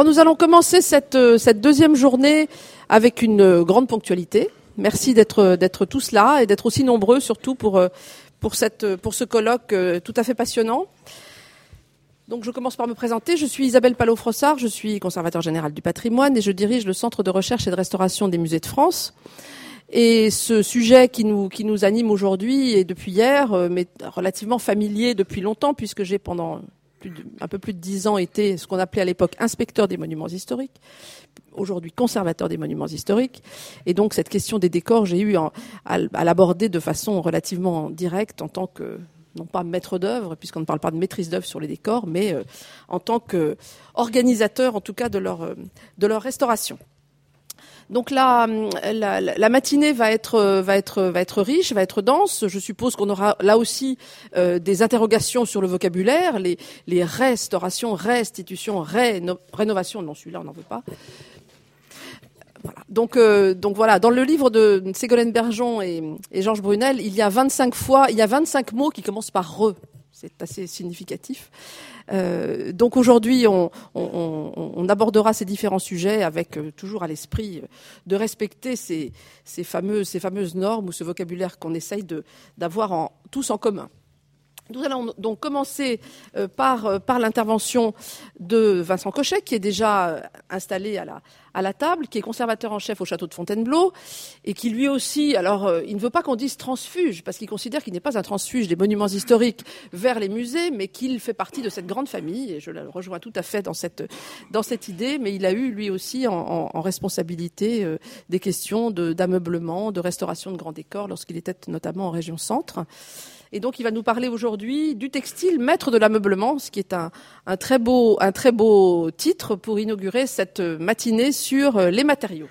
Alors nous allons commencer cette, euh, deuxième journée avec une euh, grande ponctualité. Merci d'être d'être tous là et d'être aussi nombreux surtout euh, pour ce colloque tout à fait passionnant. Donc je commence par me présenter. Je suis Isabelle Palot-Frossard, je suis conservateur général du patrimoine et je dirige le Centre de recherche et de restauration des musées de France. Et ce sujet qui nous, qui nous anime aujourd'hui et depuis hier, mais relativement familier depuis longtemps, puisque j'ai pendant un peu plus de dix ans été ce qu'on appelait à l'époque inspecteur des monuments historiques, aujourd'hui conservateur des monuments historiques. Et donc cette question des décors, j'ai eu à, l'aborder de façon relativement directe en tant que non pas maître d'œuvre, puisqu'on ne parle pas de maîtrise d'œuvre sur les décors, mais euh, en tant qu'organisateur, en tout cas, de leur, euh, de leur restauration. Donc la, la, matinée va être, va, être, va être riche, va être dense. Je suppose qu'on aura là aussi euh, des interrogations sur le vocabulaire, les, les restaurations, restitutions, rénovation. Non, celui-là, on n'en veut pas. Donc, euh, donc voilà, dans le livre de Ségolène Bergeon et, et Georges Brunel, il y a 25 fois, il y a 25 mots qui commencent par re. C'est assez significatif. Euh, donc aujourd'hui, on, abordera ces différents sujets avec euh, toujours à l'esprit de respecter ces, fameuses, ces fameuses normes ou ce vocabulaire qu'on essaye d'avoir tous en commun. Nous allons donc commencer euh, par, euh, par l'intervention de Vincent Cochet, qui est déjà euh, installé à la, à la table, qui est conservateur en chef au château de Fontainebleau, et qui lui aussi, alors il ne veut pas qu'on dise transfuge, parce qu'il considère qu'il n'est pas un transfuge des monuments historiques vers les musées, mais qu'il fait partie de cette grande famille, et je le rejoins tout à fait dans cette, dans cette idée, mais il a eu lui aussi en, responsabilité des questions d'ameublement, de, de restauration de grands décors, lorsqu'il était notamment en région centre. Et donc, il va nous parler aujourd'hui du textile, maître de l'ameublement, ce qui est un, très beau, un très beau titre pour inaugurer cette matinée sur euh, les matériaux.